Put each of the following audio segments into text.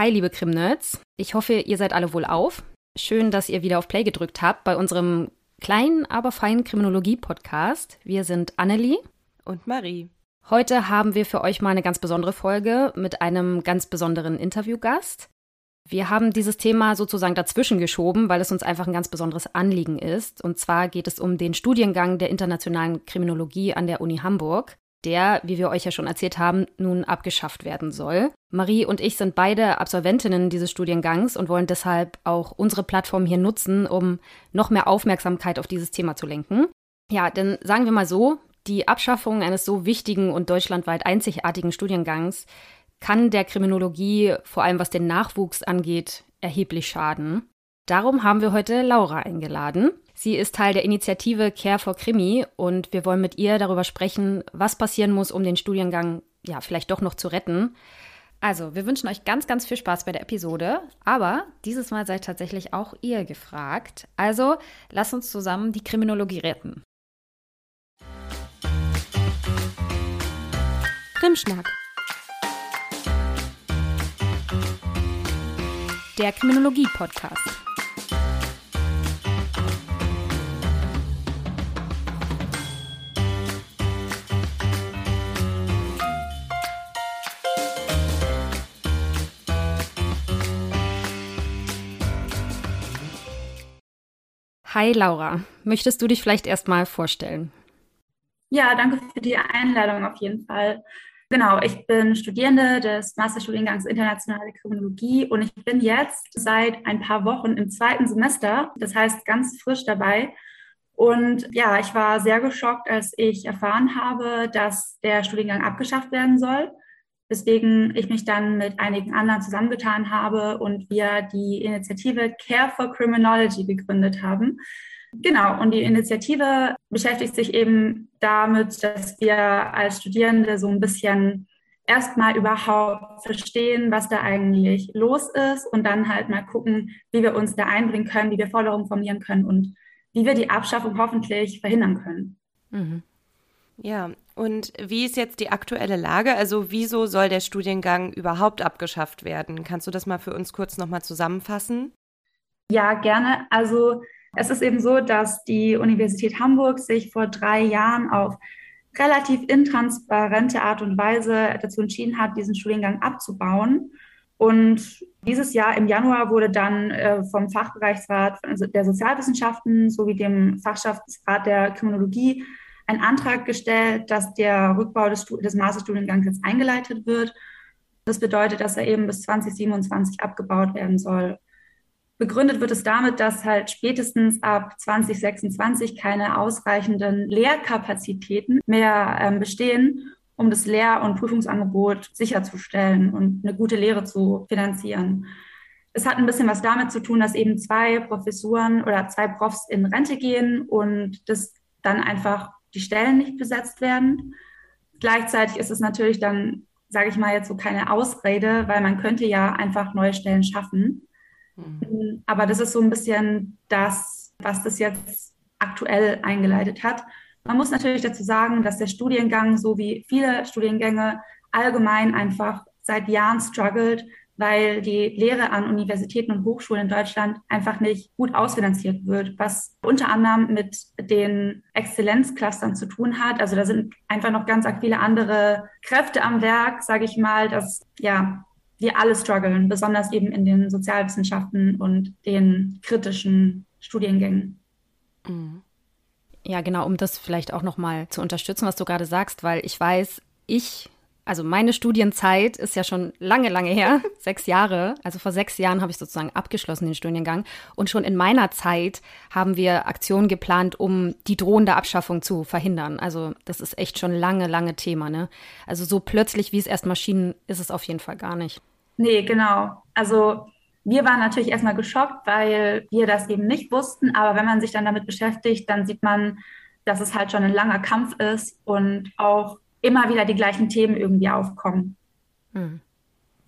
Hi, liebe Krim-Nerds. Ich hoffe, ihr seid alle wohl auf. Schön, dass ihr wieder auf Play gedrückt habt bei unserem kleinen, aber feinen Kriminologie-Podcast. Wir sind Annelie und Marie. Heute haben wir für euch mal eine ganz besondere Folge mit einem ganz besonderen Interviewgast. Wir haben dieses Thema sozusagen dazwischen geschoben, weil es uns einfach ein ganz besonderes Anliegen ist. Und zwar geht es um den Studiengang der internationalen Kriminologie an der Uni Hamburg der, wie wir euch ja schon erzählt haben, nun abgeschafft werden soll. Marie und ich sind beide Absolventinnen dieses Studiengangs und wollen deshalb auch unsere Plattform hier nutzen, um noch mehr Aufmerksamkeit auf dieses Thema zu lenken. Ja, denn sagen wir mal so, die Abschaffung eines so wichtigen und deutschlandweit einzigartigen Studiengangs kann der Kriminologie, vor allem was den Nachwuchs angeht, erheblich schaden. Darum haben wir heute Laura eingeladen. Sie ist Teil der Initiative Care for Krimi und wir wollen mit ihr darüber sprechen, was passieren muss, um den Studiengang ja vielleicht doch noch zu retten. Also, wir wünschen euch ganz, ganz viel Spaß bei der Episode, aber dieses Mal seid tatsächlich auch ihr gefragt. Also, lasst uns zusammen die Kriminologie retten. Krimschnack. Der Kriminologie-Podcast. Hi Laura, möchtest du dich vielleicht erstmal vorstellen? Ja, danke für die Einladung auf jeden Fall. Genau, ich bin Studierende des Masterstudiengangs Internationale Kriminologie und ich bin jetzt seit ein paar Wochen im zweiten Semester, das heißt ganz frisch dabei. Und ja, ich war sehr geschockt, als ich erfahren habe, dass der Studiengang abgeschafft werden soll weswegen ich mich dann mit einigen anderen zusammengetan habe und wir die Initiative Care for Criminology gegründet haben. Genau, und die Initiative beschäftigt sich eben damit, dass wir als Studierende so ein bisschen erstmal überhaupt verstehen, was da eigentlich los ist und dann halt mal gucken, wie wir uns da einbringen können, wie wir Forderungen formulieren können und wie wir die Abschaffung hoffentlich verhindern können. Mhm. Ja, und wie ist jetzt die aktuelle Lage? Also wieso soll der Studiengang überhaupt abgeschafft werden? Kannst du das mal für uns kurz nochmal zusammenfassen? Ja, gerne. Also es ist eben so, dass die Universität Hamburg sich vor drei Jahren auf relativ intransparente Art und Weise dazu entschieden hat, diesen Studiengang abzubauen. Und dieses Jahr im Januar wurde dann äh, vom Fachbereichsrat also der Sozialwissenschaften sowie dem Fachschaftsrat der Kriminologie einen Antrag gestellt, dass der Rückbau des, des Masterstudiengangs jetzt eingeleitet wird. Das bedeutet, dass er eben bis 2027 abgebaut werden soll. Begründet wird es damit, dass halt spätestens ab 2026 keine ausreichenden Lehrkapazitäten mehr ähm, bestehen, um das Lehr- und Prüfungsangebot sicherzustellen und eine gute Lehre zu finanzieren. Es hat ein bisschen was damit zu tun, dass eben zwei Professuren oder zwei Profs in Rente gehen und das dann einfach die Stellen nicht besetzt werden. Gleichzeitig ist es natürlich dann, sage ich mal jetzt so keine Ausrede, weil man könnte ja einfach neue Stellen schaffen. Mhm. Aber das ist so ein bisschen das, was das jetzt aktuell eingeleitet hat. Man muss natürlich dazu sagen, dass der Studiengang, so wie viele Studiengänge, allgemein einfach seit Jahren struggelt, weil die Lehre an Universitäten und Hochschulen in Deutschland einfach nicht gut ausfinanziert wird, was unter anderem mit den Exzellenzclustern zu tun hat. Also da sind einfach noch ganz viele andere Kräfte am Werk, sage ich mal, dass ja wir alle strugglen, besonders eben in den Sozialwissenschaften und den kritischen Studiengängen. Mhm. Ja, genau, um das vielleicht auch noch mal zu unterstützen, was du gerade sagst, weil ich weiß, ich also meine Studienzeit ist ja schon lange, lange her, sechs Jahre. Also vor sechs Jahren habe ich sozusagen abgeschlossen den Studiengang. Und schon in meiner Zeit haben wir Aktionen geplant, um die drohende Abschaffung zu verhindern. Also das ist echt schon lange, lange Thema. Ne? Also so plötzlich, wie es erst Maschinen, ist es auf jeden Fall gar nicht. Nee, genau. Also wir waren natürlich erstmal geschockt, weil wir das eben nicht wussten. Aber wenn man sich dann damit beschäftigt, dann sieht man, dass es halt schon ein langer Kampf ist und auch immer wieder die gleichen Themen irgendwie aufkommen. Mhm.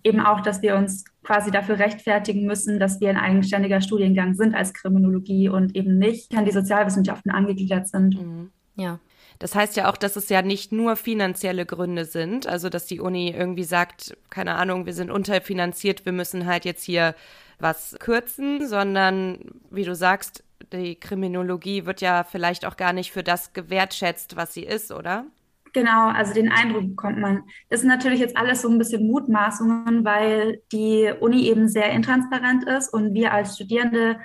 Eben auch, dass wir uns quasi dafür rechtfertigen müssen, dass wir ein eigenständiger Studiengang sind als Kriminologie und eben nicht an die Sozialwissenschaften angegliedert sind. Mhm. Ja. Das heißt ja auch, dass es ja nicht nur finanzielle Gründe sind, also dass die Uni irgendwie sagt, keine Ahnung, wir sind unterfinanziert, wir müssen halt jetzt hier was kürzen, sondern wie du sagst, die Kriminologie wird ja vielleicht auch gar nicht für das gewertschätzt, was sie ist, oder? Genau, also den Eindruck bekommt man. Das sind natürlich jetzt alles so ein bisschen Mutmaßungen, weil die Uni eben sehr intransparent ist und wir als Studierende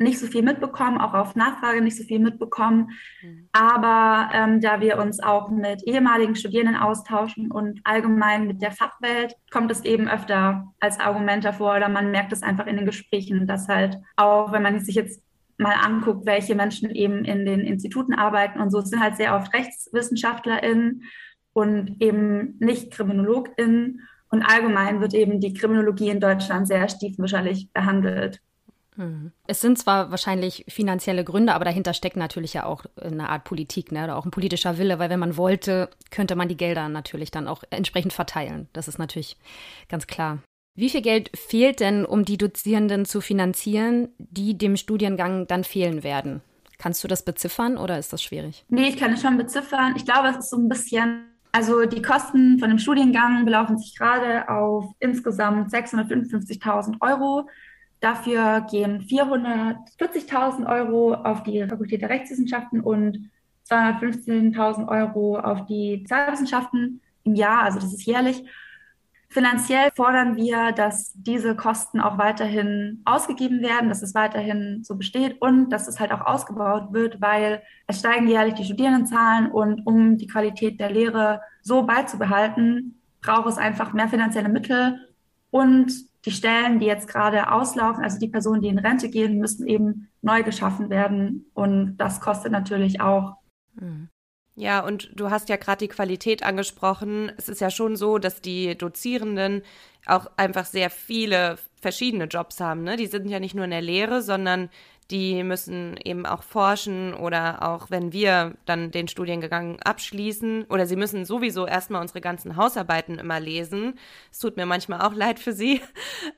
nicht so viel mitbekommen, auch auf Nachfrage nicht so viel mitbekommen. Mhm. Aber ähm, da wir uns auch mit ehemaligen Studierenden austauschen und allgemein mit der Fachwelt, kommt es eben öfter als Argument davor oder man merkt es einfach in den Gesprächen, dass halt auch, wenn man sich jetzt mal anguckt, welche Menschen eben in den Instituten arbeiten und so, sind halt sehr oft RechtswissenschaftlerInnen und eben nicht KriminologInnen. Und allgemein wird eben die Kriminologie in Deutschland sehr stiefmütterlich behandelt. Mhm. Es sind zwar wahrscheinlich finanzielle Gründe, aber dahinter steckt natürlich ja auch eine Art Politik, ne? oder auch ein politischer Wille, weil wenn man wollte, könnte man die Gelder natürlich dann auch entsprechend verteilen. Das ist natürlich ganz klar. Wie viel Geld fehlt denn, um die Dozierenden zu finanzieren, die dem Studiengang dann fehlen werden? Kannst du das beziffern oder ist das schwierig? Nee, ich kann es schon beziffern. Ich glaube, es ist so ein bisschen, also die Kosten von dem Studiengang belaufen sich gerade auf insgesamt 655.000 Euro. Dafür gehen 440.000 Euro auf die Fakultät der Rechtswissenschaften und 215.000 Euro auf die Sozialwissenschaften im Jahr, also das ist jährlich. Finanziell fordern wir, dass diese Kosten auch weiterhin ausgegeben werden, dass es weiterhin so besteht und dass es halt auch ausgebaut wird, weil es steigen jährlich die Studierendenzahlen und um die Qualität der Lehre so beizubehalten, braucht es einfach mehr finanzielle Mittel und die Stellen, die jetzt gerade auslaufen, also die Personen, die in Rente gehen, müssen eben neu geschaffen werden. Und das kostet natürlich auch. Mhm. Ja, und du hast ja gerade die Qualität angesprochen. Es ist ja schon so, dass die Dozierenden auch einfach sehr viele verschiedene Jobs haben. Ne? Die sind ja nicht nur in der Lehre, sondern die müssen eben auch forschen oder auch wenn wir dann den Studiengang abschließen oder sie müssen sowieso erstmal unsere ganzen Hausarbeiten immer lesen. Es tut mir manchmal auch leid für sie.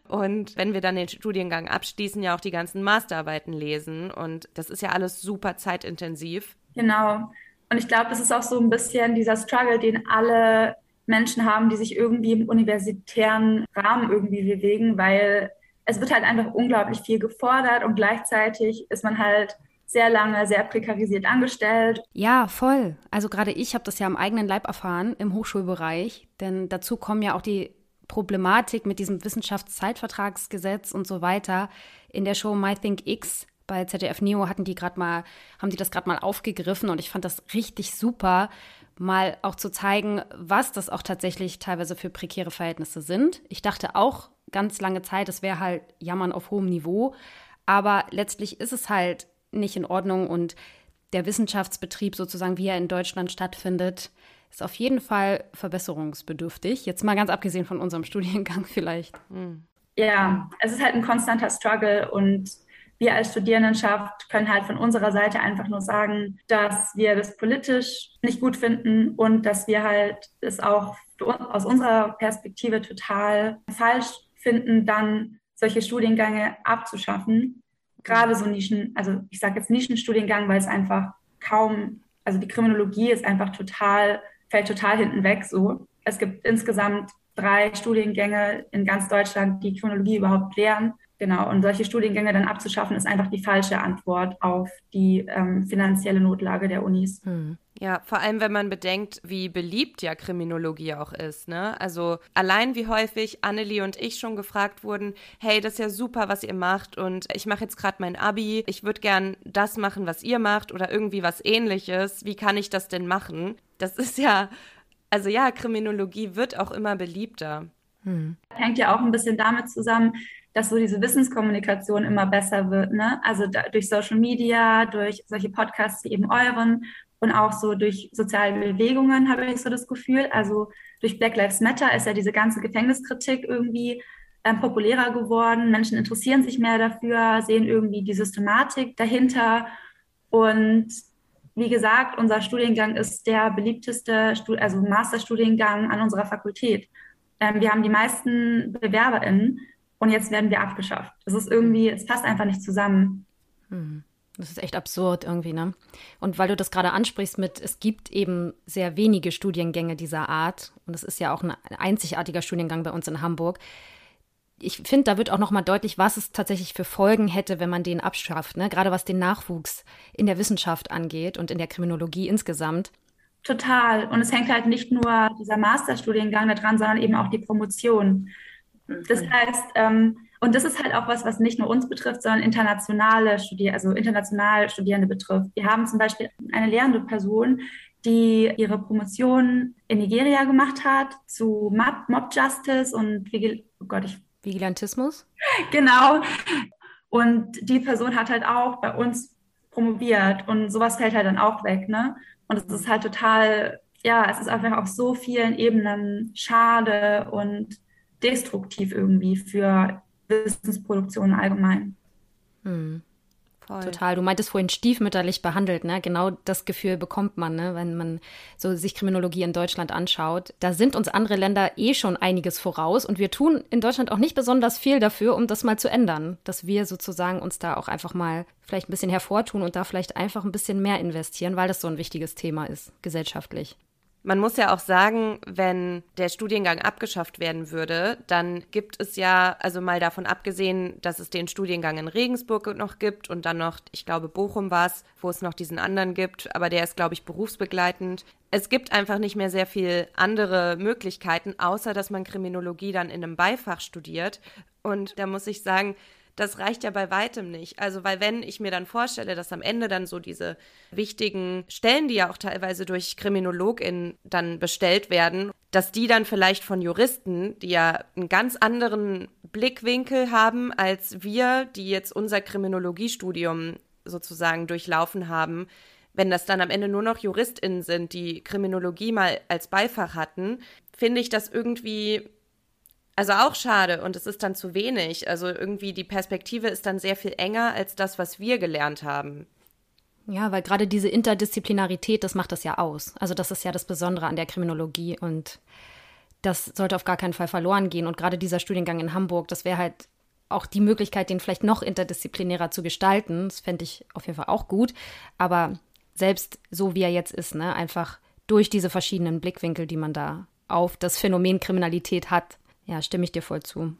Und wenn wir dann den Studiengang abschließen, ja auch die ganzen Masterarbeiten lesen. Und das ist ja alles super zeitintensiv. Genau. Und ich glaube, das ist auch so ein bisschen dieser Struggle, den alle Menschen haben, die sich irgendwie im universitären Rahmen irgendwie bewegen, weil es wird halt einfach unglaublich viel gefordert und gleichzeitig ist man halt sehr lange, sehr prekarisiert angestellt. Ja, voll. Also gerade ich habe das ja am eigenen Leib erfahren im Hochschulbereich, denn dazu kommen ja auch die Problematik mit diesem Wissenschaftszeitvertragsgesetz und so weiter. In der Show My Think X bei ZDF Neo hatten die gerade mal, haben die das gerade mal aufgegriffen und ich fand das richtig super, mal auch zu zeigen, was das auch tatsächlich teilweise für prekäre Verhältnisse sind. Ich dachte auch ganz lange Zeit, es wäre halt Jammern auf hohem Niveau. Aber letztlich ist es halt nicht in Ordnung und der Wissenschaftsbetrieb sozusagen, wie er in Deutschland stattfindet, ist auf jeden Fall verbesserungsbedürftig. Jetzt mal ganz abgesehen von unserem Studiengang vielleicht. Hm. Ja, es ist halt ein konstanter Struggle und wir als Studierendenschaft können halt von unserer Seite einfach nur sagen, dass wir das politisch nicht gut finden und dass wir halt es auch aus unserer Perspektive total falsch finden, dann solche Studiengänge abzuschaffen. Gerade so Nischen, also ich sage jetzt Nischenstudiengang, weil es einfach kaum, also die Kriminologie ist einfach total, fällt total hinten weg so. Es gibt insgesamt drei Studiengänge in ganz Deutschland, die Kriminologie überhaupt lehren. Genau, und solche Studiengänge dann abzuschaffen, ist einfach die falsche Antwort auf die ähm, finanzielle Notlage der Unis. Hm. Ja, vor allem wenn man bedenkt, wie beliebt ja Kriminologie auch ist. Ne? Also allein wie häufig Annelie und ich schon gefragt wurden, hey, das ist ja super, was ihr macht und ich mache jetzt gerade mein Abi, ich würde gern das machen, was ihr macht oder irgendwie was ähnliches. Wie kann ich das denn machen? Das ist ja, also ja, Kriminologie wird auch immer beliebter. Hm. Hängt ja auch ein bisschen damit zusammen, dass so diese Wissenskommunikation immer besser wird. Ne? Also da, durch Social Media, durch solche Podcasts wie eben euren und auch so durch soziale Bewegungen habe ich so das Gefühl. Also durch Black Lives Matter ist ja diese ganze Gefängniskritik irgendwie ähm, populärer geworden. Menschen interessieren sich mehr dafür, sehen irgendwie die Systematik dahinter. Und wie gesagt, unser Studiengang ist der beliebteste, also Masterstudiengang an unserer Fakultät. Ähm, wir haben die meisten BewerberInnen und jetzt werden wir abgeschafft. Das ist irgendwie, es passt einfach nicht zusammen. Hm. Das ist echt absurd irgendwie, ne? Und weil du das gerade ansprichst mit, es gibt eben sehr wenige Studiengänge dieser Art und es ist ja auch ein einzigartiger Studiengang bei uns in Hamburg. Ich finde, da wird auch nochmal deutlich, was es tatsächlich für Folgen hätte, wenn man den abschafft, ne? Gerade was den Nachwuchs in der Wissenschaft angeht und in der Kriminologie insgesamt. Total. Und es hängt halt nicht nur dieser Masterstudiengang daran, sondern eben auch die Promotion. Das heißt, ähm, und das ist halt auch was, was nicht nur uns betrifft, sondern internationale Studier also international Studierende betrifft. Wir haben zum Beispiel eine lehrende Person, die ihre Promotion in Nigeria gemacht hat zu Mob, Mob Justice und Vigil oh Gott, ich Vigilantismus. Genau. Und die Person hat halt auch bei uns promoviert und sowas fällt halt dann auch weg, ne? Und es ist halt total, ja, es ist einfach auf so vielen Ebenen schade und destruktiv irgendwie für Wissensproduktion allgemein. Hm. Total. Du meintest vorhin stiefmütterlich behandelt, ne? Genau das Gefühl bekommt man, ne? wenn man so sich Kriminologie in Deutschland anschaut. Da sind uns andere Länder eh schon einiges voraus und wir tun in Deutschland auch nicht besonders viel dafür, um das mal zu ändern. Dass wir sozusagen uns da auch einfach mal vielleicht ein bisschen hervortun und da vielleicht einfach ein bisschen mehr investieren, weil das so ein wichtiges Thema ist, gesellschaftlich. Man muss ja auch sagen, wenn der Studiengang abgeschafft werden würde, dann gibt es ja, also mal davon abgesehen, dass es den Studiengang in Regensburg noch gibt und dann noch, ich glaube, Bochum war es, wo es noch diesen anderen gibt, aber der ist, glaube ich, berufsbegleitend. Es gibt einfach nicht mehr sehr viel andere Möglichkeiten, außer dass man Kriminologie dann in einem Beifach studiert. Und da muss ich sagen, das reicht ja bei weitem nicht. Also, weil wenn ich mir dann vorstelle, dass am Ende dann so diese wichtigen Stellen, die ja auch teilweise durch KriminologInnen dann bestellt werden, dass die dann vielleicht von Juristen, die ja einen ganz anderen Blickwinkel haben als wir, die jetzt unser Kriminologiestudium sozusagen durchlaufen haben, wenn das dann am Ende nur noch JuristInnen sind, die Kriminologie mal als Beifach hatten, finde ich das irgendwie also auch schade und es ist dann zu wenig. Also irgendwie die Perspektive ist dann sehr viel enger als das, was wir gelernt haben. Ja, weil gerade diese Interdisziplinarität, das macht das ja aus. Also das ist ja das Besondere an der Kriminologie und das sollte auf gar keinen Fall verloren gehen. Und gerade dieser Studiengang in Hamburg, das wäre halt auch die Möglichkeit, den vielleicht noch interdisziplinärer zu gestalten. Das fände ich auf jeden Fall auch gut. Aber selbst so wie er jetzt ist, ne, einfach durch diese verschiedenen Blickwinkel, die man da auf das Phänomen Kriminalität hat, ja, stimme ich dir voll zu.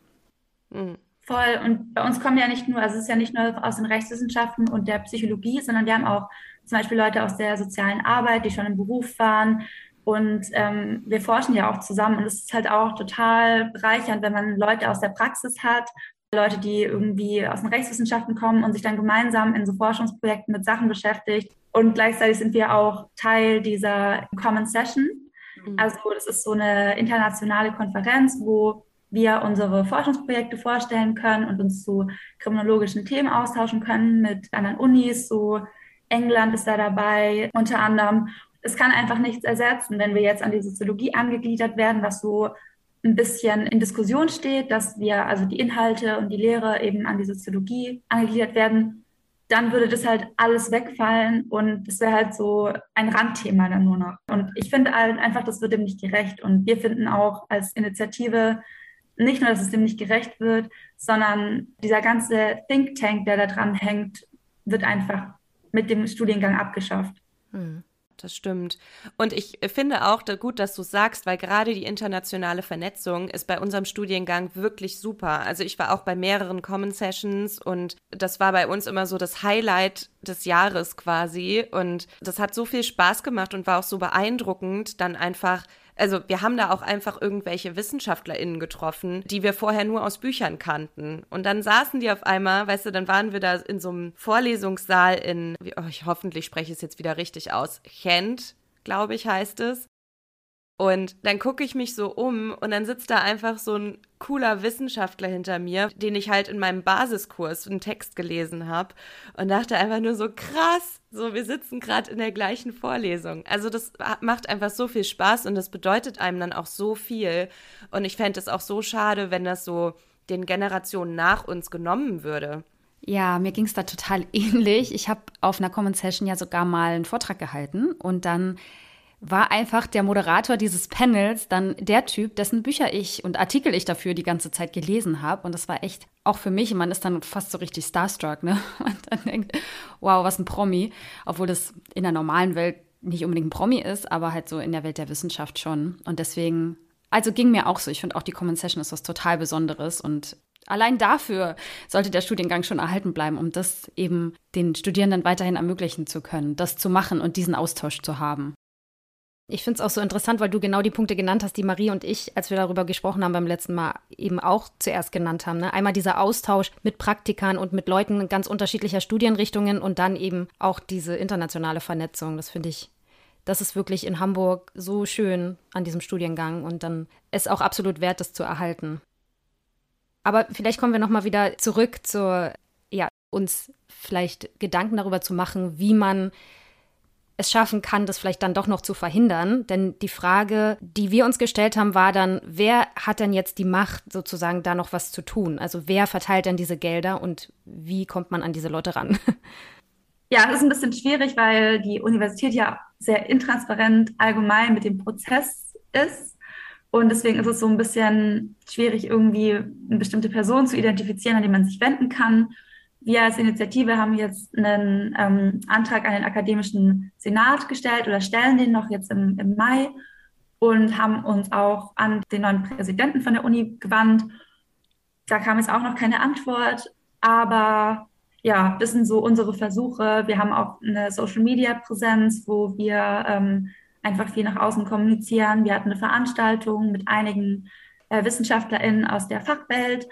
Mhm. Voll. Und bei uns kommen ja nicht nur, also es ist ja nicht nur aus den Rechtswissenschaften und der Psychologie, sondern wir haben auch zum Beispiel Leute aus der sozialen Arbeit, die schon im Beruf waren. Und ähm, wir forschen ja auch zusammen. Und es ist halt auch total bereichernd, wenn man Leute aus der Praxis hat, Leute, die irgendwie aus den Rechtswissenschaften kommen und sich dann gemeinsam in so Forschungsprojekten mit Sachen beschäftigt. Und gleichzeitig sind wir auch Teil dieser Common Session. Also das ist so eine internationale Konferenz, wo wir unsere Forschungsprojekte vorstellen können und uns zu kriminologischen Themen austauschen können mit anderen Unis. So England ist da dabei unter anderem. Es kann einfach nichts ersetzen, wenn wir jetzt an die Soziologie angegliedert werden, was so ein bisschen in Diskussion steht, dass wir also die Inhalte und die Lehre eben an die Soziologie angegliedert werden dann würde das halt alles wegfallen und es wäre halt so ein Randthema dann nur noch. Und ich finde halt einfach, das wird dem nicht gerecht. Und wir finden auch als Initiative nicht nur, dass es dem nicht gerecht wird, sondern dieser ganze Think Tank, der da dran hängt, wird einfach mit dem Studiengang abgeschafft. Hm das stimmt. Und ich finde auch da gut, dass du sagst, weil gerade die internationale Vernetzung ist bei unserem Studiengang wirklich super. Also ich war auch bei mehreren Common Sessions und das war bei uns immer so das Highlight des Jahres quasi. Und das hat so viel Spaß gemacht und war auch so beeindruckend, dann einfach also wir haben da auch einfach irgendwelche WissenschaftlerInnen getroffen, die wir vorher nur aus Büchern kannten. Und dann saßen die auf einmal, weißt du, dann waren wir da in so einem Vorlesungssaal in, oh, ich hoffentlich spreche es jetzt wieder richtig aus, Chent, glaube ich, heißt es. Und dann gucke ich mich so um und dann sitzt da einfach so ein cooler Wissenschaftler hinter mir, den ich halt in meinem Basiskurs einen Text gelesen habe und dachte einfach nur so krass, so wir sitzen gerade in der gleichen Vorlesung. Also das macht einfach so viel Spaß und das bedeutet einem dann auch so viel und ich fände es auch so schade, wenn das so den Generationen nach uns genommen würde. Ja, mir ging es da total ähnlich. Ich habe auf einer Common Session ja sogar mal einen Vortrag gehalten und dann war einfach der Moderator dieses Panels dann der Typ, dessen Bücher ich und Artikel ich dafür die ganze Zeit gelesen habe. Und das war echt auch für mich, man ist dann fast so richtig starstruck, ne? Und dann denkt, wow, was ein Promi. Obwohl das in der normalen Welt nicht unbedingt ein Promi ist, aber halt so in der Welt der Wissenschaft schon. Und deswegen, also ging mir auch so. Ich finde auch die Comment Session ist was total Besonderes und allein dafür sollte der Studiengang schon erhalten bleiben, um das eben den Studierenden weiterhin ermöglichen zu können, das zu machen und diesen Austausch zu haben. Ich finde es auch so interessant, weil du genau die Punkte genannt hast, die Marie und ich, als wir darüber gesprochen haben beim letzten Mal, eben auch zuerst genannt haben. Ne? Einmal dieser Austausch mit Praktikern und mit Leuten ganz unterschiedlicher Studienrichtungen und dann eben auch diese internationale Vernetzung. Das finde ich, das ist wirklich in Hamburg so schön an diesem Studiengang und dann ist auch absolut wert, das zu erhalten. Aber vielleicht kommen wir nochmal wieder zurück zur, ja, uns vielleicht Gedanken darüber zu machen, wie man es schaffen kann, das vielleicht dann doch noch zu verhindern. Denn die Frage, die wir uns gestellt haben, war dann, wer hat denn jetzt die Macht, sozusagen da noch was zu tun? Also wer verteilt denn diese Gelder und wie kommt man an diese Leute ran? Ja, das ist ein bisschen schwierig, weil die Universität ja sehr intransparent allgemein mit dem Prozess ist. Und deswegen ist es so ein bisschen schwierig, irgendwie eine bestimmte Person zu identifizieren, an die man sich wenden kann. Wir als Initiative haben jetzt einen ähm, Antrag an den akademischen Senat gestellt oder stellen den noch jetzt im, im Mai und haben uns auch an den neuen Präsidenten von der Uni gewandt. Da kam jetzt auch noch keine Antwort, aber ja, das sind so unsere Versuche. Wir haben auch eine Social-Media-Präsenz, wo wir ähm, einfach viel nach außen kommunizieren. Wir hatten eine Veranstaltung mit einigen äh, WissenschaftlerInnen aus der Fachwelt,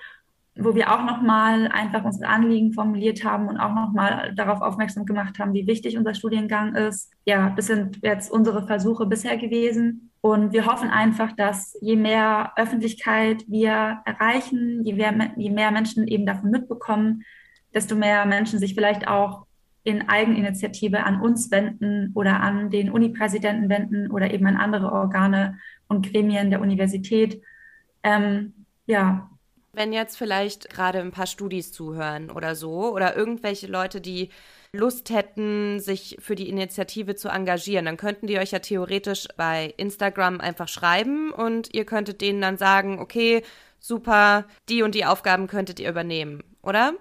wo wir auch nochmal einfach unsere Anliegen formuliert haben und auch nochmal darauf aufmerksam gemacht haben, wie wichtig unser Studiengang ist. Ja, das sind jetzt unsere Versuche bisher gewesen. Und wir hoffen einfach, dass je mehr Öffentlichkeit wir erreichen, je mehr, je mehr Menschen eben davon mitbekommen, desto mehr Menschen sich vielleicht auch in Eigeninitiative an uns wenden oder an den Unipräsidenten wenden oder eben an andere Organe und Gremien der Universität. Ähm, ja. Wenn jetzt vielleicht gerade ein paar Studis zuhören oder so oder irgendwelche Leute, die Lust hätten, sich für die Initiative zu engagieren, dann könnten die euch ja theoretisch bei Instagram einfach schreiben und ihr könntet denen dann sagen, okay, super, die und die Aufgaben könntet ihr übernehmen, oder?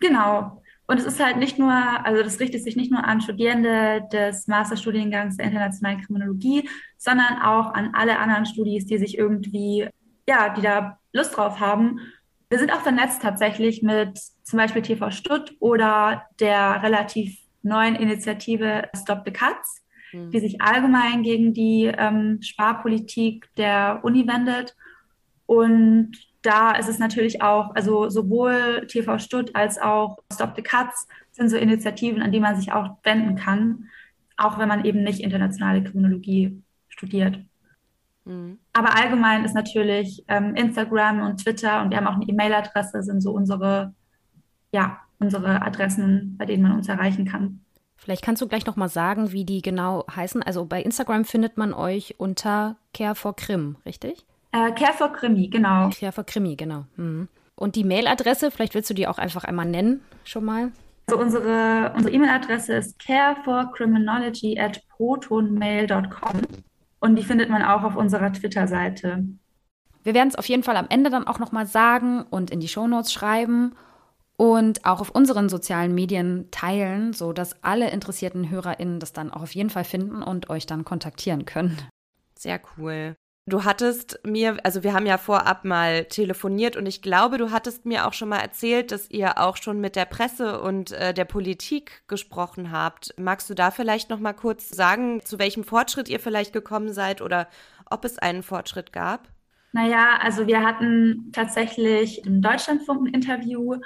Genau. Und es ist halt nicht nur, also das richtet sich nicht nur an Studierende des Masterstudiengangs der internationalen Kriminologie, sondern auch an alle anderen Studis, die sich irgendwie, ja, die da Lust drauf haben. Wir sind auch vernetzt tatsächlich mit zum Beispiel TV Stutt oder der relativ neuen Initiative Stop the Cuts, mhm. die sich allgemein gegen die ähm, Sparpolitik der Uni wendet. Und da ist es natürlich auch, also sowohl TV Stutt als auch Stop the Cuts sind so Initiativen, an die man sich auch wenden kann, auch wenn man eben nicht internationale Kriminologie studiert. Mhm. Aber allgemein ist natürlich ähm, Instagram und Twitter und wir haben auch eine E-Mail-Adresse, sind so unsere, ja, unsere Adressen, bei denen man uns erreichen kann. Vielleicht kannst du gleich noch mal sagen, wie die genau heißen. Also bei Instagram findet man euch unter Care for Krim, richtig? Äh, Care for Krimi, genau. Care for Krimi, genau. Mhm. Und die Mailadresse, vielleicht willst du die auch einfach einmal nennen, schon mal? Also unsere unsere E-Mail-Adresse ist careforcriminology at protonmail.com und die findet man auch auf unserer Twitter-Seite. Wir werden es auf jeden Fall am Ende dann auch nochmal sagen und in die Shownotes schreiben und auch auf unseren sozialen Medien teilen, sodass alle interessierten HörerInnen das dann auch auf jeden Fall finden und euch dann kontaktieren können. Sehr cool. Du hattest mir, also wir haben ja vorab mal telefoniert und ich glaube, du hattest mir auch schon mal erzählt, dass ihr auch schon mit der Presse und äh, der Politik gesprochen habt. Magst du da vielleicht noch mal kurz sagen, zu welchem Fortschritt ihr vielleicht gekommen seid oder ob es einen Fortschritt gab? Naja, also wir hatten tatsächlich im Deutschlandfunk ein Interview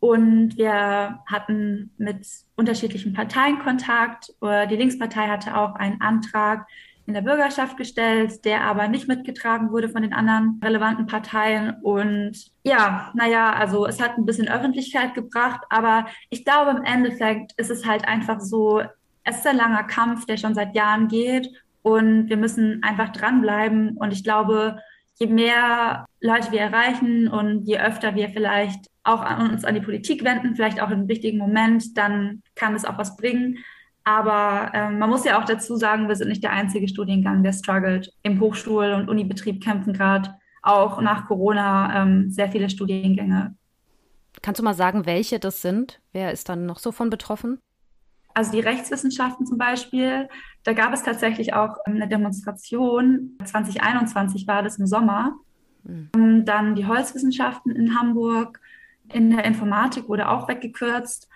und wir hatten mit unterschiedlichen Parteien Kontakt. Die Linkspartei hatte auch einen Antrag in der Bürgerschaft gestellt, der aber nicht mitgetragen wurde von den anderen relevanten Parteien. Und ja, naja, also es hat ein bisschen Öffentlichkeit gebracht, aber ich glaube, im Endeffekt ist es halt einfach so, es ist ein langer Kampf, der schon seit Jahren geht und wir müssen einfach dranbleiben. Und ich glaube, je mehr Leute wir erreichen und je öfter wir vielleicht auch an uns an die Politik wenden, vielleicht auch in einem wichtigen Moment, dann kann es auch was bringen. Aber ähm, man muss ja auch dazu sagen, wir sind nicht der einzige Studiengang, der struggelt. Im Hochschul- und Unibetrieb kämpfen gerade auch nach Corona ähm, sehr viele Studiengänge. Kannst du mal sagen, welche das sind? Wer ist dann noch so von betroffen? Also die Rechtswissenschaften zum Beispiel, da gab es tatsächlich auch eine Demonstration. 2021 war das im Sommer. Mhm. Dann die Holzwissenschaften in Hamburg. In der Informatik wurde auch weggekürzt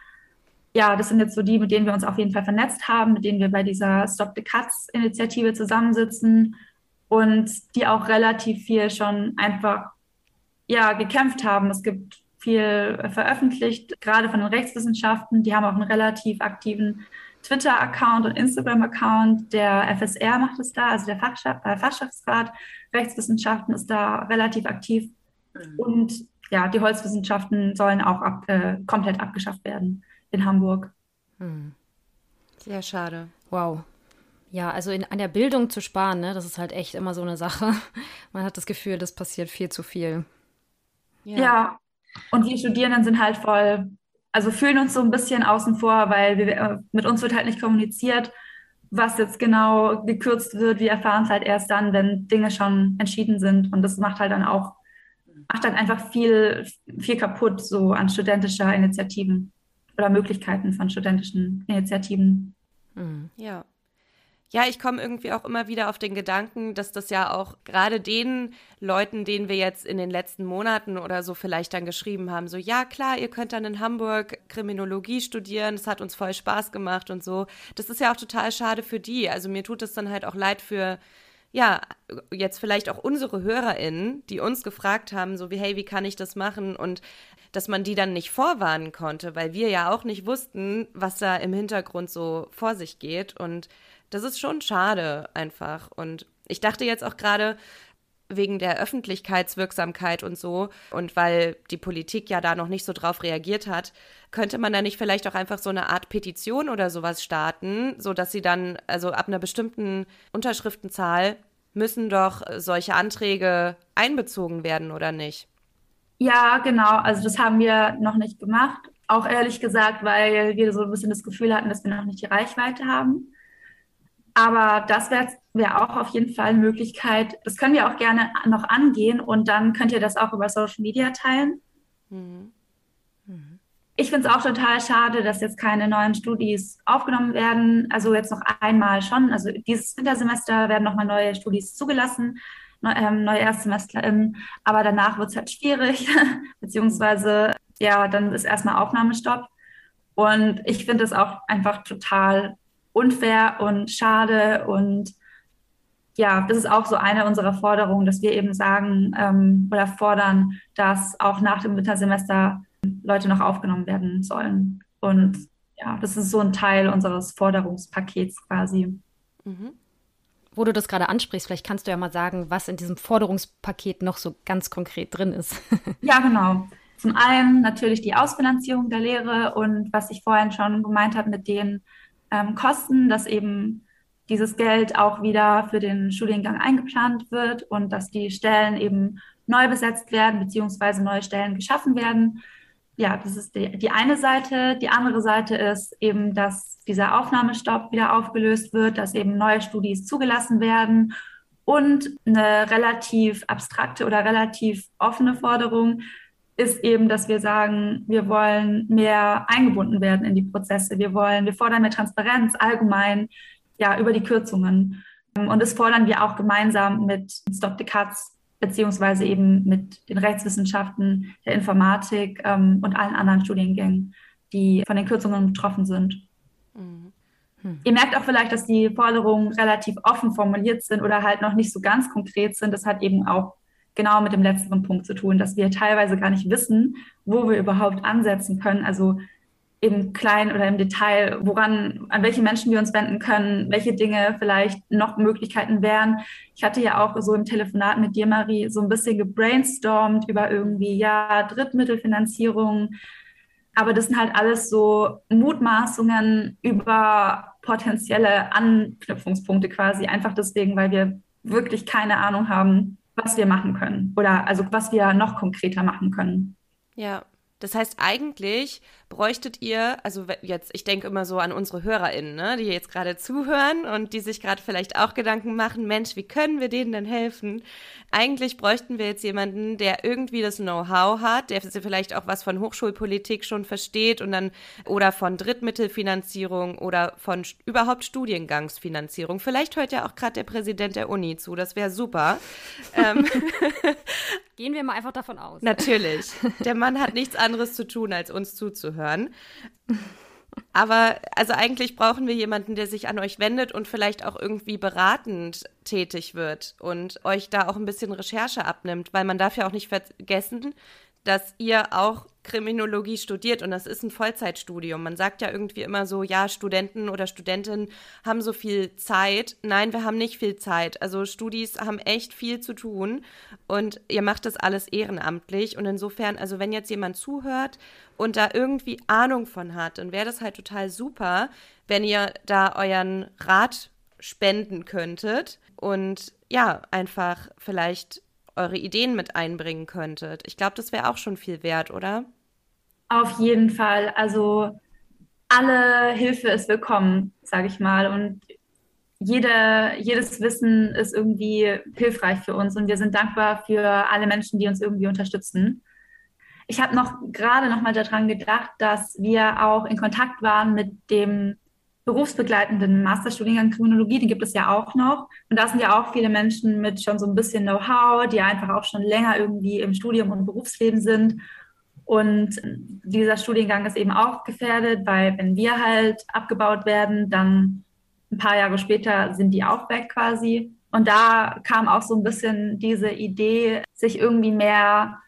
ja, das sind jetzt so die, mit denen wir uns auf jeden Fall vernetzt haben, mit denen wir bei dieser Stop the Cuts Initiative zusammensitzen und die auch relativ viel schon einfach ja, gekämpft haben. Es gibt viel veröffentlicht, gerade von den Rechtswissenschaften. Die haben auch einen relativ aktiven Twitter-Account und Instagram-Account. Der FSR macht es da, also der äh, Fachschaftsrat Rechtswissenschaften ist da relativ aktiv. Mhm. Und ja, die Holzwissenschaften sollen auch ab, äh, komplett abgeschafft werden in Hamburg. Hm. Sehr schade. Wow. Ja, also in, an der Bildung zu sparen, ne, das ist halt echt immer so eine Sache. Man hat das Gefühl, das passiert viel zu viel. Ja. ja. Und wir Studierenden sind halt voll, also fühlen uns so ein bisschen außen vor, weil wir, äh, mit uns wird halt nicht kommuniziert, was jetzt genau gekürzt wird. Wir erfahren es halt erst dann, wenn Dinge schon entschieden sind. Und das macht halt dann auch, macht dann einfach viel, viel kaputt, so an studentischer Initiativen oder Möglichkeiten von studentischen Initiativen. Mhm. Ja. Ja, ich komme irgendwie auch immer wieder auf den Gedanken, dass das ja auch gerade den Leuten, denen wir jetzt in den letzten Monaten oder so vielleicht dann geschrieben haben, so ja klar, ihr könnt dann in Hamburg Kriminologie studieren, das hat uns voll Spaß gemacht und so. Das ist ja auch total schade für die. Also mir tut es dann halt auch leid für ja, jetzt vielleicht auch unsere HörerInnen, die uns gefragt haben, so wie, hey, wie kann ich das machen? Und dass man die dann nicht vorwarnen konnte, weil wir ja auch nicht wussten, was da im Hintergrund so vor sich geht. Und das ist schon schade einfach. Und ich dachte jetzt auch gerade, wegen der Öffentlichkeitswirksamkeit und so und weil die Politik ja da noch nicht so drauf reagiert hat, könnte man da nicht vielleicht auch einfach so eine Art Petition oder sowas starten, so dass sie dann also ab einer bestimmten Unterschriftenzahl müssen doch solche Anträge einbezogen werden oder nicht? Ja, genau. Also das haben wir noch nicht gemacht. Auch ehrlich gesagt, weil wir so ein bisschen das Gefühl hatten, dass wir noch nicht die Reichweite haben. Aber das wäre wär auch auf jeden Fall eine Möglichkeit. Das können wir auch gerne noch angehen und dann könnt ihr das auch über Social Media teilen. Mhm. Mhm. Ich finde es auch total schade, dass jetzt keine neuen Studis aufgenommen werden. Also jetzt noch einmal schon. Also dieses Wintersemester werden nochmal neue Studis zugelassen ähm, neue ErstsemesterInnen. Aber danach wird es halt schwierig, beziehungsweise ja, dann ist erstmal Aufnahmestopp. Und ich finde es auch einfach total unfair und schade. Und ja, das ist auch so eine unserer Forderungen, dass wir eben sagen ähm, oder fordern, dass auch nach dem Wintersemester Leute noch aufgenommen werden sollen. Und ja, das ist so ein Teil unseres Forderungspakets quasi. Mhm wo du das gerade ansprichst, vielleicht kannst du ja mal sagen, was in diesem Forderungspaket noch so ganz konkret drin ist. ja, genau. Zum einen natürlich die Ausfinanzierung der Lehre und was ich vorhin schon gemeint habe mit den ähm, Kosten, dass eben dieses Geld auch wieder für den Studiengang eingeplant wird und dass die Stellen eben neu besetzt werden, beziehungsweise neue Stellen geschaffen werden ja, das ist die, die eine Seite. Die andere Seite ist eben, dass dieser Aufnahmestopp wieder aufgelöst wird, dass eben neue Studis zugelassen werden und eine relativ abstrakte oder relativ offene Forderung ist eben, dass wir sagen, wir wollen mehr eingebunden werden in die Prozesse. Wir wollen, wir fordern mehr Transparenz allgemein, ja, über die Kürzungen. Und das fordern wir auch gemeinsam mit Stop the Cuts beziehungsweise eben mit den Rechtswissenschaften, der Informatik ähm, und allen anderen Studiengängen, die von den Kürzungen betroffen sind. Mhm. Hm. Ihr merkt auch vielleicht, dass die Forderungen relativ offen formuliert sind oder halt noch nicht so ganz konkret sind. Das hat eben auch genau mit dem letzteren Punkt zu tun, dass wir teilweise gar nicht wissen, wo wir überhaupt ansetzen können. Also im Kleinen oder im Detail, woran, an welche Menschen wir uns wenden können, welche Dinge vielleicht noch Möglichkeiten wären. Ich hatte ja auch so im Telefonat mit dir, Marie, so ein bisschen gebrainstormt über irgendwie, ja, Drittmittelfinanzierung. Aber das sind halt alles so Mutmaßungen über potenzielle Anknüpfungspunkte quasi, einfach deswegen, weil wir wirklich keine Ahnung haben, was wir machen können oder also was wir noch konkreter machen können. Ja, Das heißt, eigentlich bräuchtet ihr, also jetzt, ich denke immer so an unsere HörerInnen, ne, die jetzt gerade zuhören und die sich gerade vielleicht auch Gedanken machen, Mensch, wie können wir denen denn helfen? Eigentlich bräuchten wir jetzt jemanden, der irgendwie das Know-how hat, der vielleicht auch was von Hochschulpolitik schon versteht und dann oder von Drittmittelfinanzierung oder von überhaupt Studiengangsfinanzierung. Vielleicht hört ja auch gerade der Präsident der Uni zu, das wäre super. ähm, Gehen wir mal einfach davon aus. Natürlich. Der Mann hat nichts anderes zu tun, als uns zuzuhören. Aber also eigentlich brauchen wir jemanden, der sich an euch wendet und vielleicht auch irgendwie beratend tätig wird und euch da auch ein bisschen Recherche abnimmt, weil man darf ja auch nicht vergessen, dass ihr auch Kriminologie studiert und das ist ein Vollzeitstudium. Man sagt ja irgendwie immer so, ja, Studenten oder Studentinnen haben so viel Zeit. Nein, wir haben nicht viel Zeit. Also Studis haben echt viel zu tun und ihr macht das alles ehrenamtlich und insofern, also wenn jetzt jemand zuhört und da irgendwie Ahnung von hat, dann wäre das halt total super, wenn ihr da euren Rat spenden könntet und ja, einfach vielleicht eure Ideen mit einbringen könntet. Ich glaube, das wäre auch schon viel wert, oder? Auf jeden Fall. Also alle Hilfe ist willkommen, sage ich mal. Und jede, jedes Wissen ist irgendwie hilfreich für uns und wir sind dankbar für alle Menschen, die uns irgendwie unterstützen. Ich habe noch gerade noch mal daran gedacht, dass wir auch in Kontakt waren mit dem berufsbegleitenden Masterstudiengang Kriminologie, den gibt es ja auch noch. Und da sind ja auch viele Menschen mit schon so ein bisschen Know-how, die einfach auch schon länger irgendwie im Studium und Berufsleben sind. Und dieser Studiengang ist eben auch gefährdet, weil wenn wir halt abgebaut werden, dann ein paar Jahre später sind die auch weg quasi. Und da kam auch so ein bisschen diese Idee, sich irgendwie mehr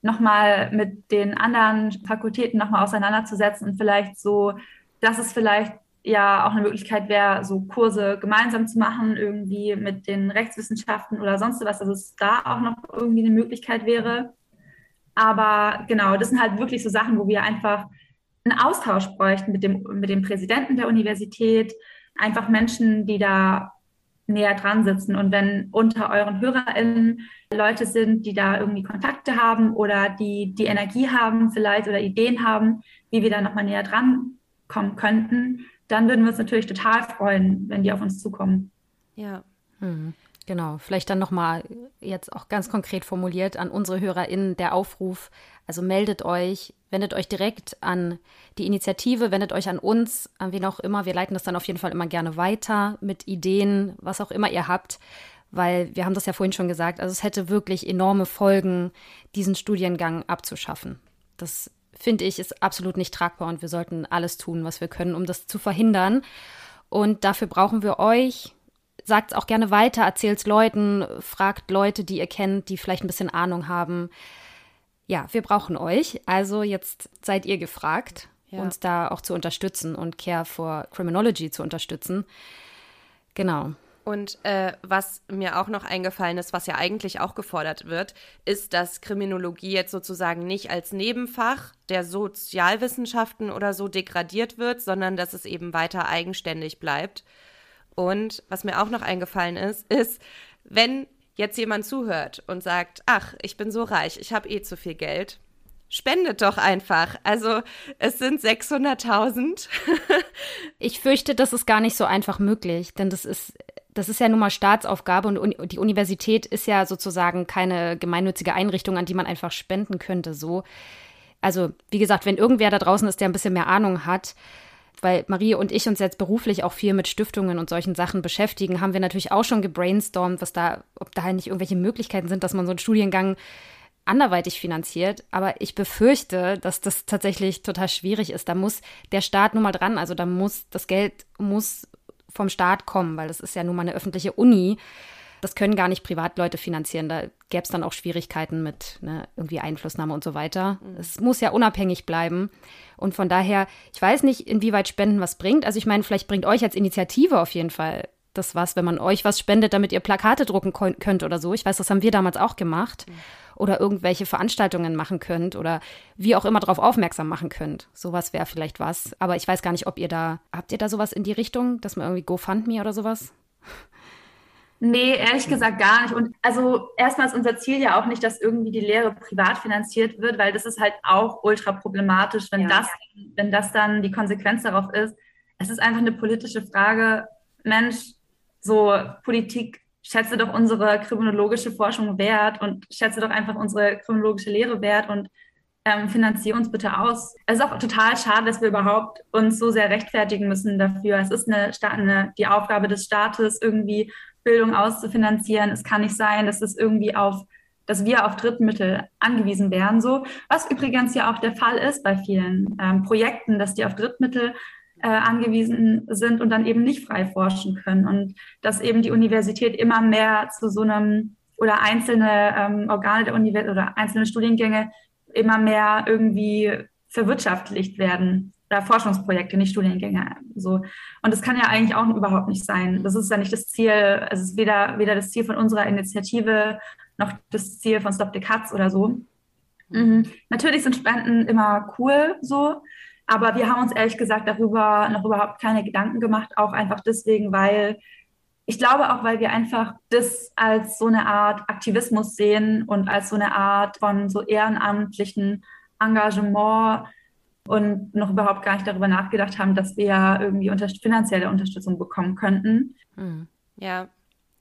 nochmal mit den anderen Fakultäten nochmal auseinanderzusetzen und vielleicht so, dass es vielleicht ja auch eine Möglichkeit wäre, so Kurse gemeinsam zu machen, irgendwie mit den Rechtswissenschaften oder sonst was, dass es da auch noch irgendwie eine Möglichkeit wäre. Aber genau, das sind halt wirklich so Sachen, wo wir einfach einen Austausch bräuchten mit dem, mit dem Präsidenten der Universität, einfach Menschen, die da näher dran sitzen. Und wenn unter euren HörerInnen Leute sind, die da irgendwie Kontakte haben oder die die Energie haben vielleicht oder Ideen haben, wie wir da nochmal näher dran kommen könnten, dann würden wir uns natürlich total freuen, wenn die auf uns zukommen. Ja. Mhm. Genau, vielleicht dann nochmal jetzt auch ganz konkret formuliert an unsere HörerInnen der Aufruf. Also meldet euch, wendet euch direkt an die Initiative, wendet euch an uns, an wen auch immer. Wir leiten das dann auf jeden Fall immer gerne weiter mit Ideen, was auch immer ihr habt, weil wir haben das ja vorhin schon gesagt, also es hätte wirklich enorme Folgen, diesen Studiengang abzuschaffen. Das finde ich, ist absolut nicht tragbar und wir sollten alles tun, was wir können, um das zu verhindern. Und dafür brauchen wir euch. Sagt es auch gerne weiter, erzählt es Leuten, fragt Leute, die ihr kennt, die vielleicht ein bisschen Ahnung haben. Ja, wir brauchen euch. Also jetzt seid ihr gefragt, ja. uns da auch zu unterstützen und Care for Criminology zu unterstützen. Genau. Und äh, was mir auch noch eingefallen ist, was ja eigentlich auch gefordert wird, ist, dass Kriminologie jetzt sozusagen nicht als Nebenfach der Sozialwissenschaften oder so degradiert wird, sondern dass es eben weiter eigenständig bleibt. Und was mir auch noch eingefallen ist, ist, wenn jetzt jemand zuhört und sagt, ach, ich bin so reich, ich habe eh zu viel Geld, spendet doch einfach. Also es sind 600.000. ich fürchte, das ist gar nicht so einfach möglich, denn das ist das ist ja nun mal Staatsaufgabe und die Universität ist ja sozusagen keine gemeinnützige Einrichtung, an die man einfach spenden könnte. So. Also, wie gesagt, wenn irgendwer da draußen ist, der ein bisschen mehr Ahnung hat, weil Marie und ich uns jetzt beruflich auch viel mit Stiftungen und solchen Sachen beschäftigen, haben wir natürlich auch schon gebrainstormt, was da, ob da nicht irgendwelche Möglichkeiten sind, dass man so einen Studiengang anderweitig finanziert. Aber ich befürchte, dass das tatsächlich total schwierig ist. Da muss der Staat nun mal dran. Also da muss das Geld muss vom Staat kommen, weil das ist ja nun mal eine öffentliche Uni. Das können gar nicht Privatleute finanzieren. Da gäbe es dann auch Schwierigkeiten mit ne, irgendwie Einflussnahme und so weiter. Mhm. Es muss ja unabhängig bleiben. Und von daher, ich weiß nicht, inwieweit Spenden was bringt. Also ich meine, vielleicht bringt euch als Initiative auf jeden Fall das was, wenn man euch was spendet, damit ihr Plakate drucken könnt oder so. Ich weiß, das haben wir damals auch gemacht. Mhm oder irgendwelche Veranstaltungen machen könnt oder wie auch immer darauf aufmerksam machen könnt. Sowas wäre vielleicht was. Aber ich weiß gar nicht, ob ihr da, habt ihr da sowas in die Richtung, dass man irgendwie GoFundMe oder sowas? Nee, ehrlich gesagt gar nicht. Und also erstmal ist unser Ziel ja auch nicht, dass irgendwie die Lehre privat finanziert wird, weil das ist halt auch ultra problematisch, wenn, ja. das, wenn das dann die Konsequenz darauf ist. Es ist einfach eine politische Frage. Mensch, so Politik, schätze doch unsere kriminologische Forschung wert und schätze doch einfach unsere kriminologische Lehre wert und ähm, finanziere uns bitte aus. Es ist auch total schade, dass wir überhaupt uns so sehr rechtfertigen müssen dafür. Es ist eine, eine die Aufgabe des Staates, irgendwie Bildung auszufinanzieren. Es kann nicht sein, dass es irgendwie auf, dass wir auf Drittmittel angewiesen wären, so. Was übrigens ja auch der Fall ist bei vielen ähm, Projekten, dass die auf Drittmittel äh, angewiesen sind und dann eben nicht frei forschen können und dass eben die Universität immer mehr zu so einem oder einzelne ähm, Organe der Universität oder einzelne Studiengänge immer mehr irgendwie verwirtschaftlicht werden oder Forschungsprojekte, nicht Studiengänge. So. Und das kann ja eigentlich auch überhaupt nicht sein. Das ist ja nicht das Ziel, also es ist weder, weder das Ziel von unserer Initiative noch das Ziel von Stop the Cuts oder so. Mhm. Natürlich sind Spenden immer cool so, aber wir haben uns ehrlich gesagt darüber noch überhaupt keine Gedanken gemacht, auch einfach deswegen, weil ich glaube auch, weil wir einfach das als so eine Art Aktivismus sehen und als so eine Art von so ehrenamtlichen Engagement und noch überhaupt gar nicht darüber nachgedacht haben, dass wir ja irgendwie unter finanzielle Unterstützung bekommen könnten. Mhm. Ja.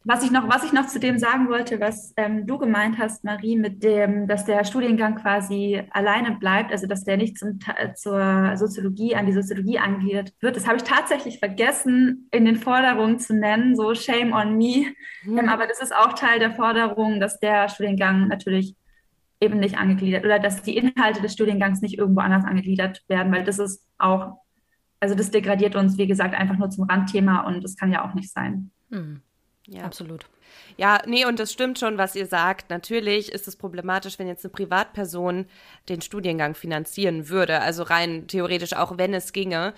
Was ich noch, was ich noch zu dem sagen wollte, was ähm, du gemeint hast, Marie, mit dem, dass der Studiengang quasi alleine bleibt, also dass der nicht zum, zur Soziologie, an die Soziologie angegliedert wird, das habe ich tatsächlich vergessen, in den Forderungen zu nennen, so shame on me. Mhm. Ähm, aber das ist auch Teil der Forderung, dass der Studiengang natürlich eben nicht angegliedert oder dass die Inhalte des Studiengangs nicht irgendwo anders angegliedert werden, weil das ist auch, also das degradiert uns, wie gesagt, einfach nur zum Randthema und das kann ja auch nicht sein. Mhm. Ja, absolut. Ja, nee, und das stimmt schon, was ihr sagt. Natürlich ist es problematisch, wenn jetzt eine Privatperson den Studiengang finanzieren würde. Also rein theoretisch, auch wenn es ginge.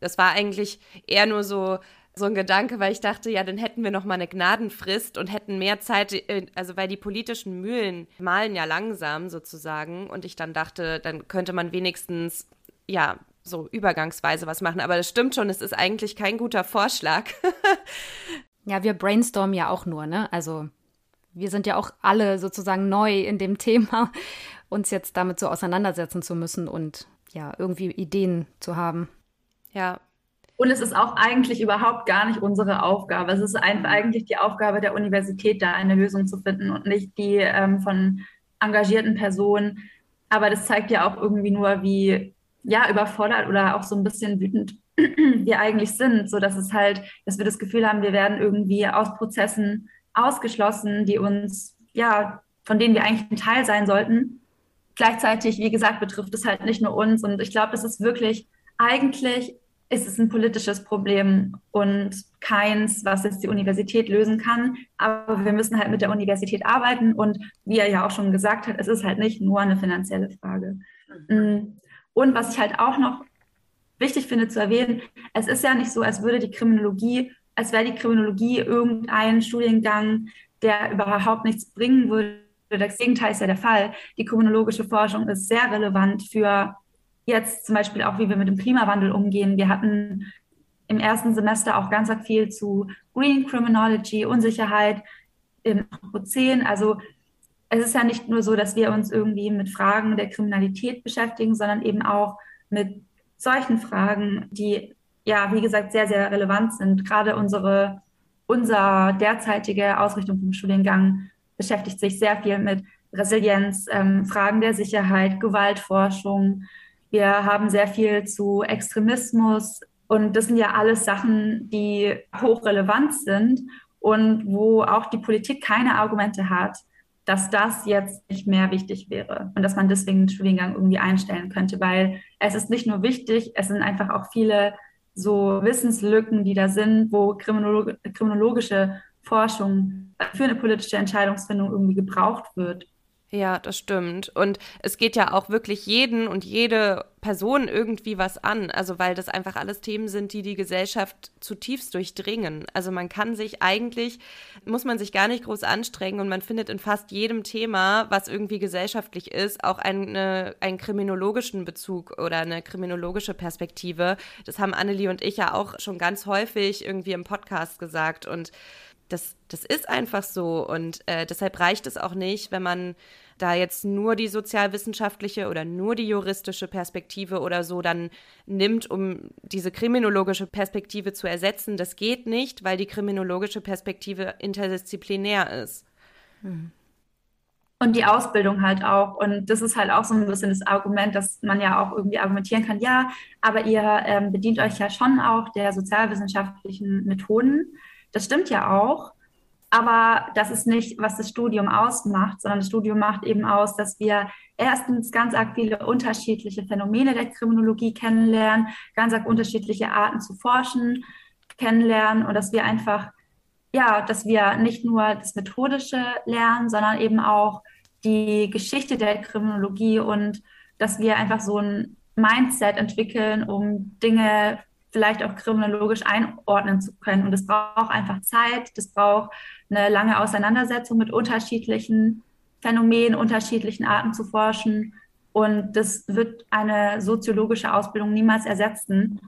Das war eigentlich eher nur so so ein Gedanke, weil ich dachte, ja, dann hätten wir noch mal eine Gnadenfrist und hätten mehr Zeit, äh, also weil die politischen Mühlen malen ja langsam sozusagen und ich dann dachte, dann könnte man wenigstens ja so übergangsweise was machen, aber das stimmt schon, es ist eigentlich kein guter Vorschlag. ja, wir brainstormen ja auch nur, ne? Also wir sind ja auch alle sozusagen neu in dem Thema, uns jetzt damit so auseinandersetzen zu müssen und ja, irgendwie Ideen zu haben. Ja, und es ist auch eigentlich überhaupt gar nicht unsere Aufgabe. Es ist eigentlich die Aufgabe der Universität, da eine Lösung zu finden und nicht die ähm, von engagierten Personen. Aber das zeigt ja auch irgendwie nur, wie ja überfordert oder auch so ein bisschen wütend wir eigentlich sind, so dass es halt, dass wir das Gefühl haben, wir werden irgendwie aus Prozessen ausgeschlossen, die uns ja von denen wir eigentlich ein Teil sein sollten. Gleichzeitig, wie gesagt, betrifft es halt nicht nur uns und ich glaube, das ist wirklich eigentlich ist es ein politisches Problem und keins, was jetzt die Universität lösen kann. Aber wir müssen halt mit der Universität arbeiten und wie er ja auch schon gesagt hat, es ist halt nicht nur eine finanzielle Frage. Mhm. Und was ich halt auch noch wichtig finde zu erwähnen, es ist ja nicht so, als würde die Kriminologie, als wäre die Kriminologie irgendein Studiengang, der überhaupt nichts bringen würde. Das Gegenteil ist ja der Fall. Die kriminologische Forschung ist sehr relevant für jetzt zum Beispiel auch, wie wir mit dem Klimawandel umgehen. Wir hatten im ersten Semester auch ganz viel zu Green Criminology, Unsicherheit im 10. Also es ist ja nicht nur so, dass wir uns irgendwie mit Fragen der Kriminalität beschäftigen, sondern eben auch mit solchen Fragen, die ja, wie gesagt, sehr, sehr relevant sind. Gerade unsere, unser derzeitige Ausrichtung vom Studiengang beschäftigt sich sehr viel mit Resilienz, ähm, Fragen der Sicherheit, Gewaltforschung, wir haben sehr viel zu Extremismus und das sind ja alles Sachen, die hochrelevant sind und wo auch die Politik keine Argumente hat, dass das jetzt nicht mehr wichtig wäre und dass man deswegen den Studiengang irgendwie einstellen könnte, weil es ist nicht nur wichtig, es sind einfach auch viele so Wissenslücken, die da sind, wo kriminolog kriminologische Forschung für eine politische Entscheidungsfindung irgendwie gebraucht wird. Ja, das stimmt. Und es geht ja auch wirklich jeden und jede Person irgendwie was an. Also, weil das einfach alles Themen sind, die die Gesellschaft zutiefst durchdringen. Also, man kann sich eigentlich, muss man sich gar nicht groß anstrengen und man findet in fast jedem Thema, was irgendwie gesellschaftlich ist, auch eine, einen kriminologischen Bezug oder eine kriminologische Perspektive. Das haben Annelie und ich ja auch schon ganz häufig irgendwie im Podcast gesagt. Und das, das ist einfach so und äh, deshalb reicht es auch nicht, wenn man da jetzt nur die sozialwissenschaftliche oder nur die juristische Perspektive oder so dann nimmt, um diese kriminologische Perspektive zu ersetzen. Das geht nicht, weil die kriminologische Perspektive interdisziplinär ist. Und die Ausbildung halt auch. Und das ist halt auch so ein bisschen das Argument, dass man ja auch irgendwie argumentieren kann, ja, aber ihr ähm, bedient euch ja schon auch der sozialwissenschaftlichen Methoden. Das stimmt ja auch. Aber das ist nicht, was das Studium ausmacht, sondern das Studium macht eben aus, dass wir erstens ganz arg viele unterschiedliche Phänomene der Kriminologie kennenlernen, ganz arg unterschiedliche Arten zu forschen kennenlernen und dass wir einfach, ja, dass wir nicht nur das Methodische lernen, sondern eben auch die Geschichte der Kriminologie und dass wir einfach so ein Mindset entwickeln, um Dinge vielleicht auch kriminologisch einordnen zu können. Und es braucht einfach Zeit, das braucht eine lange Auseinandersetzung mit unterschiedlichen Phänomenen, unterschiedlichen Arten zu forschen. Und das wird eine soziologische Ausbildung niemals ersetzen.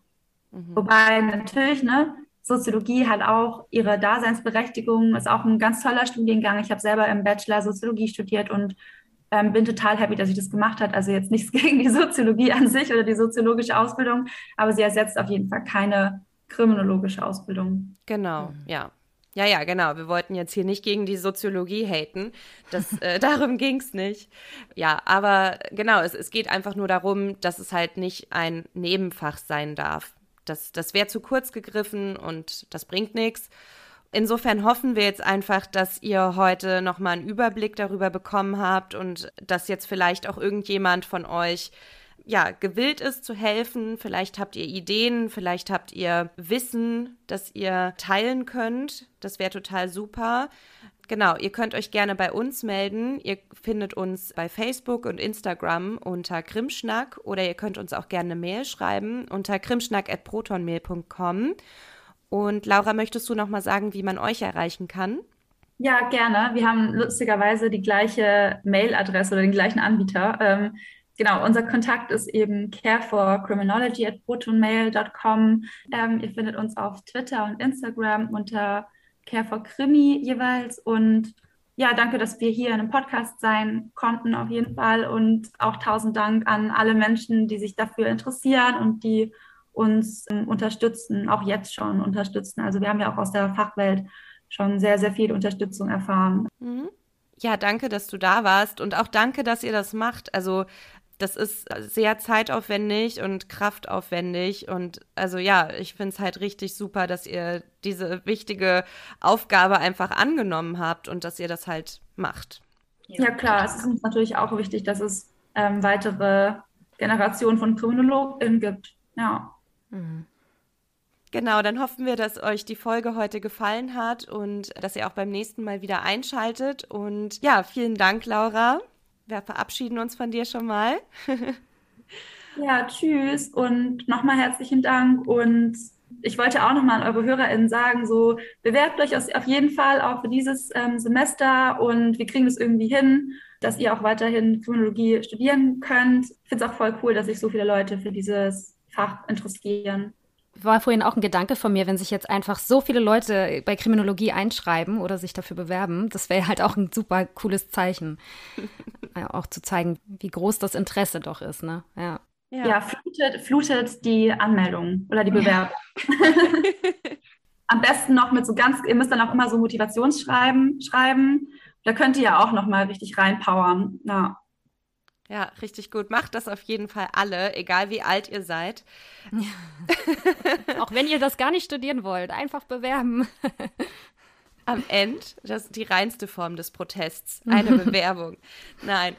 Mhm. Wobei natürlich, ne, Soziologie hat auch ihre Daseinsberechtigung, ist auch ein ganz toller Studiengang. Ich habe selber im Bachelor Soziologie studiert und ähm, bin total happy, dass ich das gemacht habe. Also jetzt nichts gegen die Soziologie an sich oder die soziologische Ausbildung, aber sie ersetzt auf jeden Fall keine kriminologische Ausbildung. Genau, mhm. ja. Ja, ja, genau. Wir wollten jetzt hier nicht gegen die Soziologie haten. Das, äh, darum ging es nicht. Ja, aber genau, es, es geht einfach nur darum, dass es halt nicht ein Nebenfach sein darf. Das, das wäre zu kurz gegriffen und das bringt nichts. Insofern hoffen wir jetzt einfach, dass ihr heute nochmal einen Überblick darüber bekommen habt und dass jetzt vielleicht auch irgendjemand von euch ja, gewillt ist zu helfen. Vielleicht habt ihr Ideen, vielleicht habt ihr Wissen, das ihr teilen könnt. Das wäre total super. Genau, ihr könnt euch gerne bei uns melden. Ihr findet uns bei Facebook und Instagram unter Krimschnack oder ihr könnt uns auch gerne eine Mail schreiben unter krimschnack.protonmail.com. Und Laura, möchtest du noch mal sagen, wie man euch erreichen kann? Ja, gerne. Wir haben lustigerweise die gleiche Mailadresse oder den gleichen Anbieter. Ähm, genau, unser Kontakt ist eben careforcriminology at protonmail.com. Ähm, ihr findet uns auf Twitter und Instagram unter careforcrimi jeweils. Und ja, danke, dass wir hier in einem Podcast sein konnten auf jeden Fall. Und auch tausend Dank an alle Menschen, die sich dafür interessieren und die uns ähm, unterstützen, auch jetzt schon unterstützen. Also wir haben ja auch aus der Fachwelt schon sehr, sehr viel Unterstützung erfahren. Mhm. Ja, danke, dass du da warst und auch danke, dass ihr das macht. Also das ist sehr zeitaufwendig und kraftaufwendig. Und also ja, ich finde es halt richtig super, dass ihr diese wichtige Aufgabe einfach angenommen habt und dass ihr das halt macht. Ja, klar, es ist uns natürlich auch wichtig, dass es ähm, weitere Generationen von KriminologInnen gibt. Ja. Mhm. Genau, dann hoffen wir, dass euch die Folge heute gefallen hat und dass ihr auch beim nächsten Mal wieder einschaltet. Und ja, vielen Dank, Laura. Wir verabschieden uns von dir schon mal. ja, tschüss und nochmal herzlichen Dank. Und ich wollte auch nochmal an eure HörerInnen sagen, so bewerbt euch auf jeden Fall auch für dieses ähm, Semester und wir kriegen das irgendwie hin, dass ihr auch weiterhin Kriminologie studieren könnt. Ich finde es auch voll cool, dass sich so viele Leute für dieses Fach interessieren. War vorhin auch ein Gedanke von mir, wenn sich jetzt einfach so viele Leute bei Kriminologie einschreiben oder sich dafür bewerben, das wäre halt auch ein super cooles Zeichen. ja, auch zu zeigen, wie groß das Interesse doch ist, ne? Ja. Ja, ja flutet, flutet die Anmeldung oder die Bewerbung. Ja. Am besten noch mit so ganz, ihr müsst dann auch immer so Motivationsschreiben schreiben. Da könnt ihr ja auch noch mal richtig reinpowern. Ja. Ja, richtig gut. Macht das auf jeden Fall alle, egal wie alt ihr seid. Ja. Auch wenn ihr das gar nicht studieren wollt, einfach bewerben. Am Ende, das ist die reinste Form des Protests, eine Bewerbung. Nein.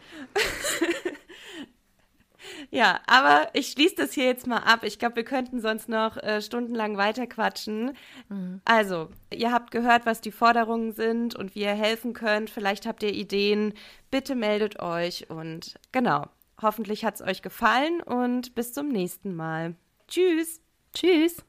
Ja, aber ich schließe das hier jetzt mal ab. Ich glaube, wir könnten sonst noch äh, stundenlang weiterquatschen. Mhm. Also, ihr habt gehört, was die Forderungen sind und wie ihr helfen könnt. Vielleicht habt ihr Ideen. Bitte meldet euch und genau. Hoffentlich hat es euch gefallen und bis zum nächsten Mal. Tschüss. Tschüss.